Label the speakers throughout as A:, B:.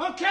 A: Okay?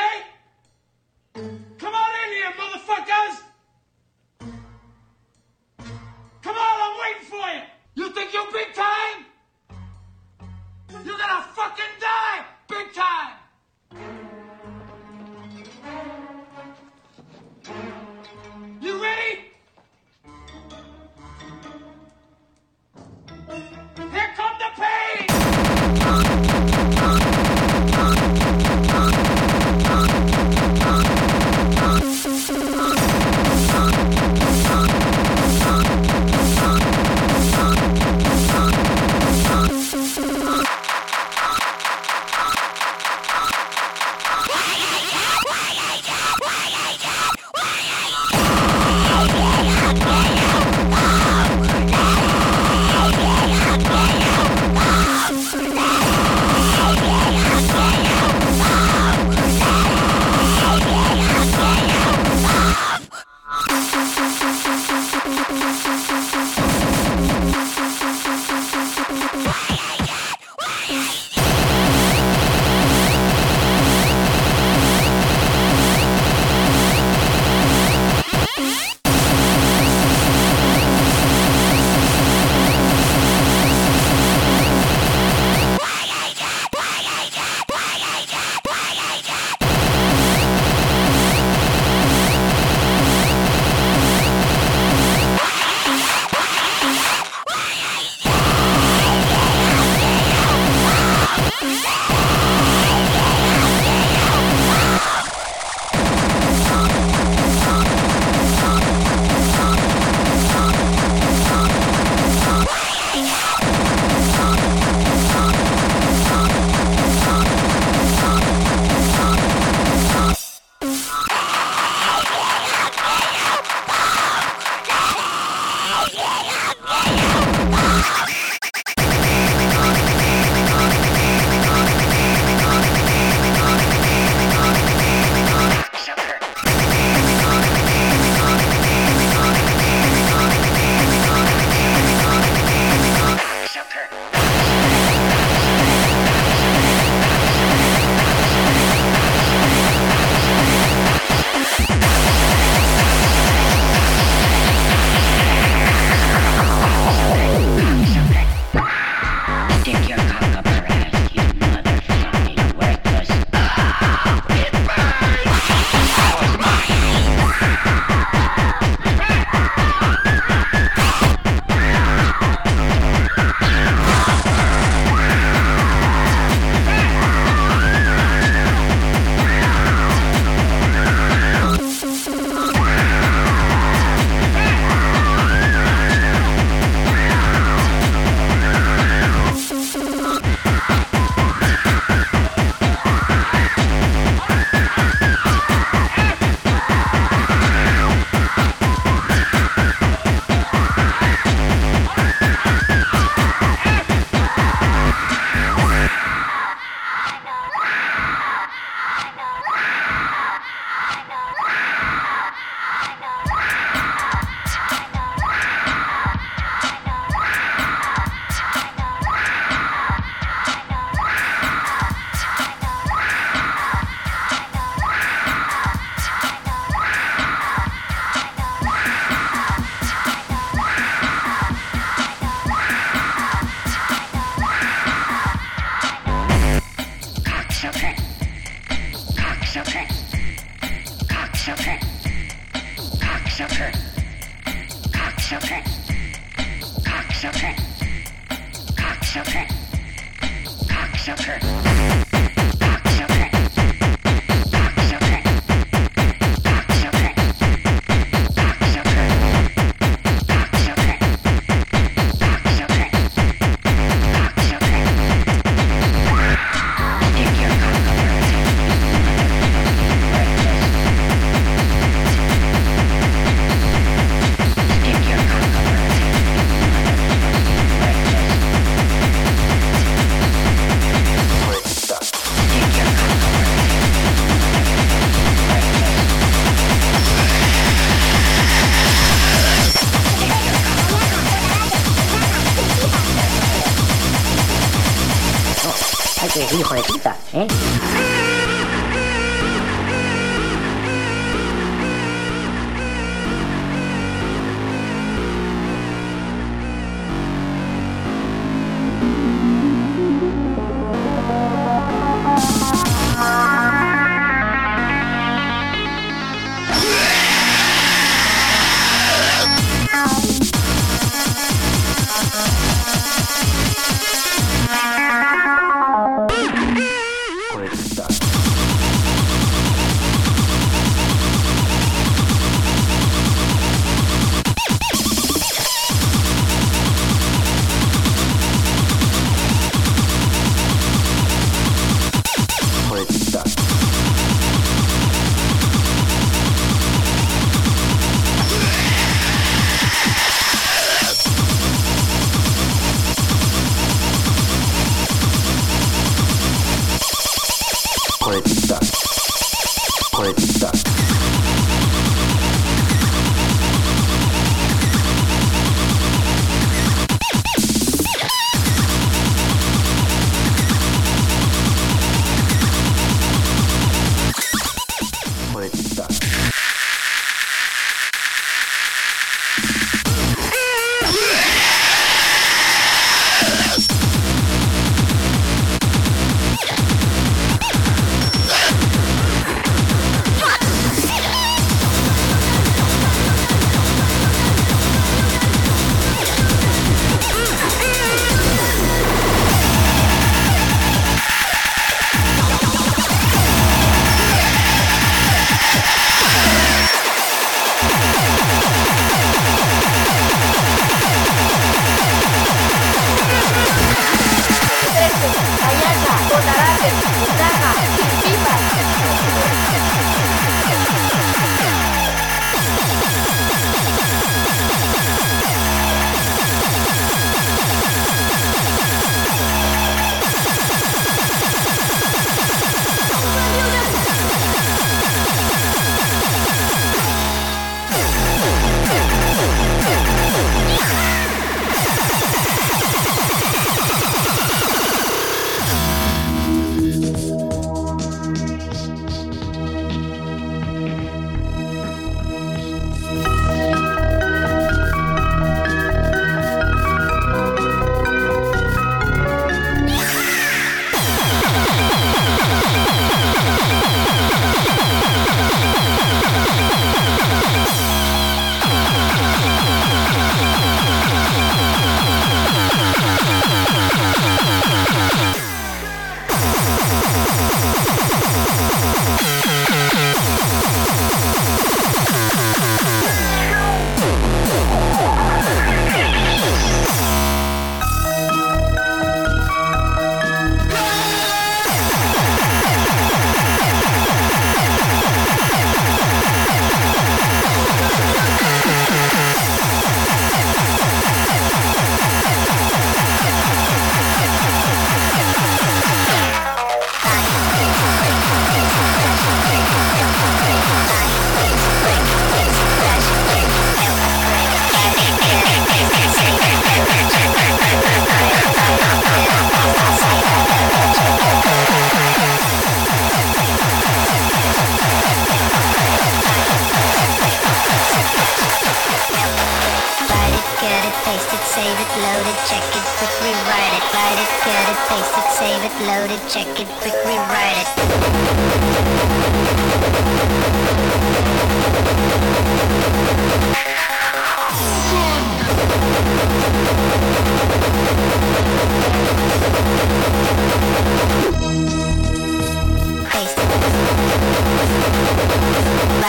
B: 第三个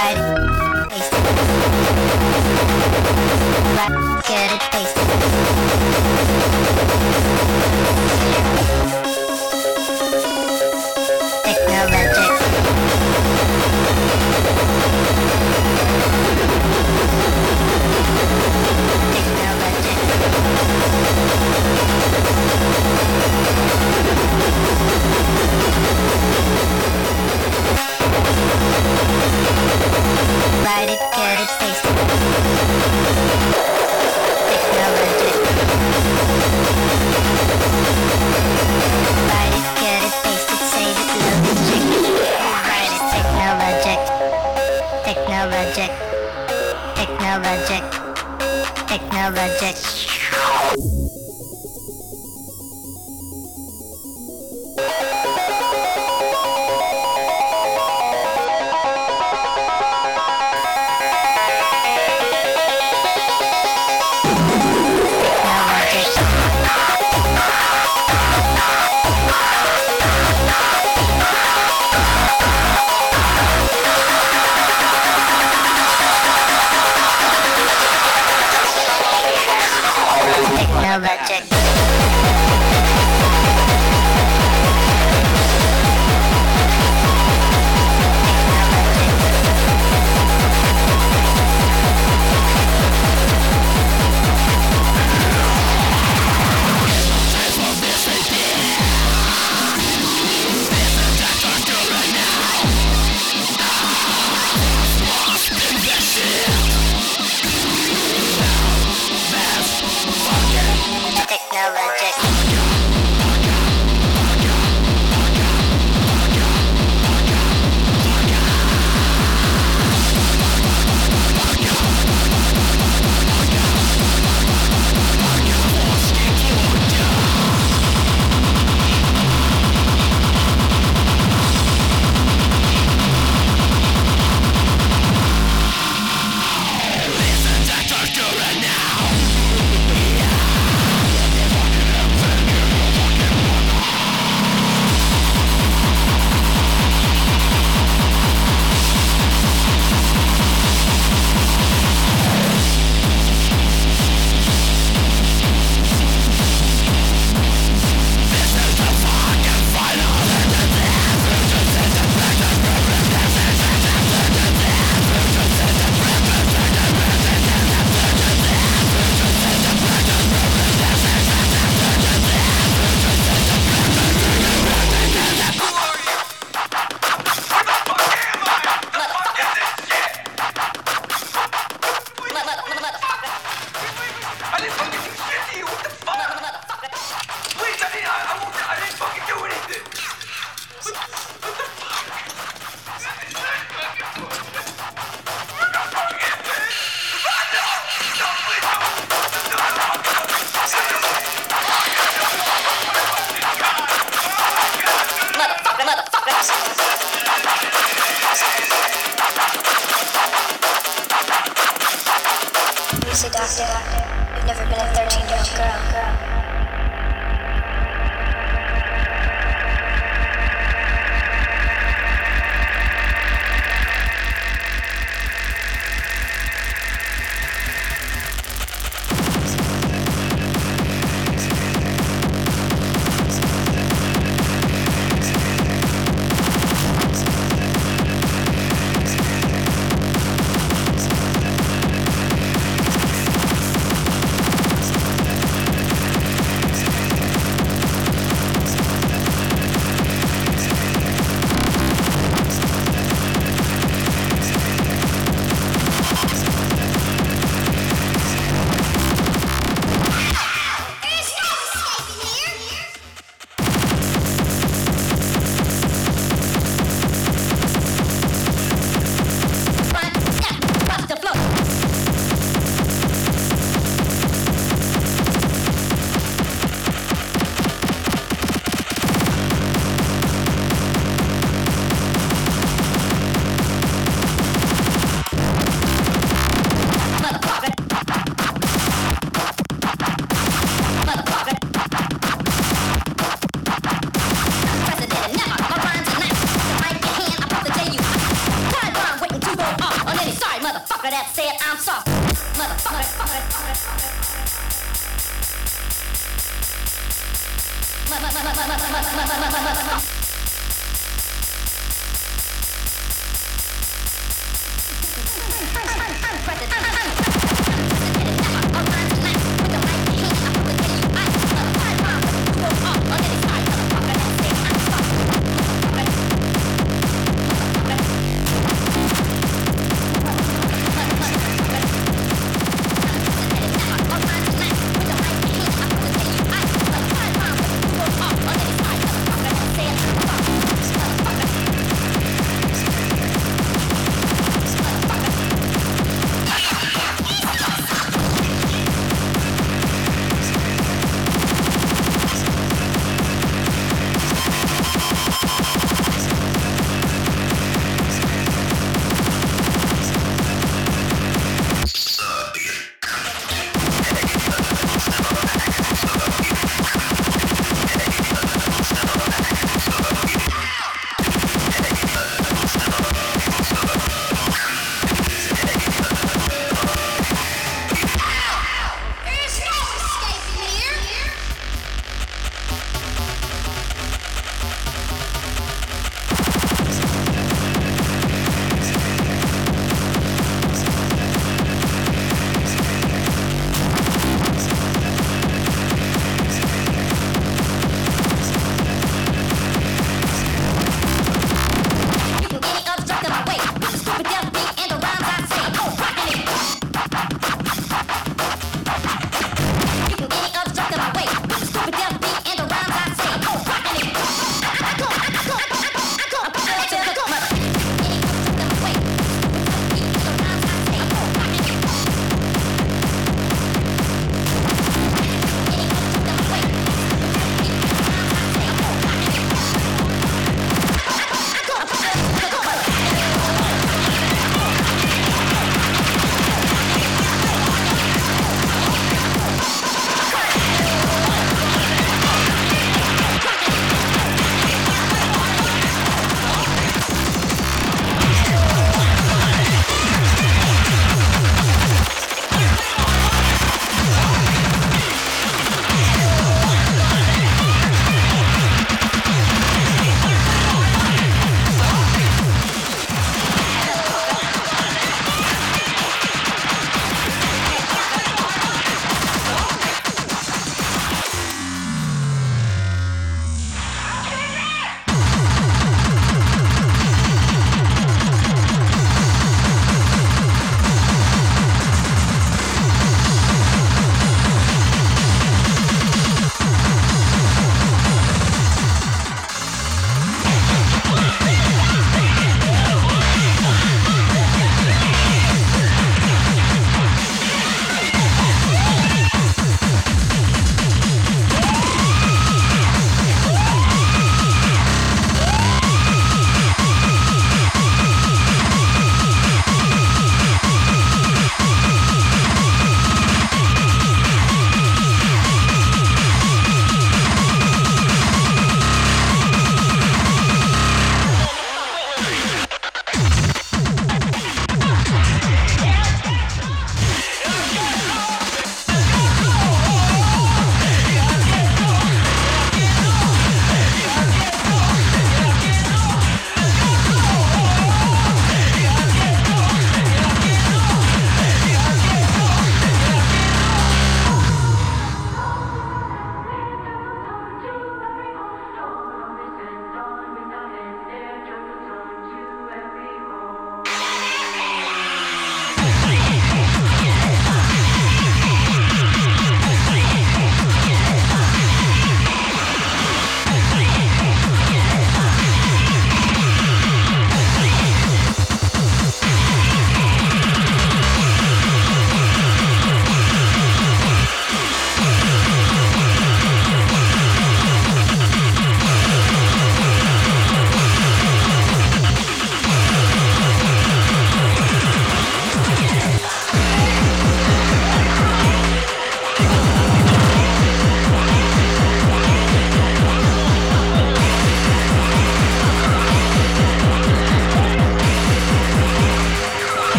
C: ride.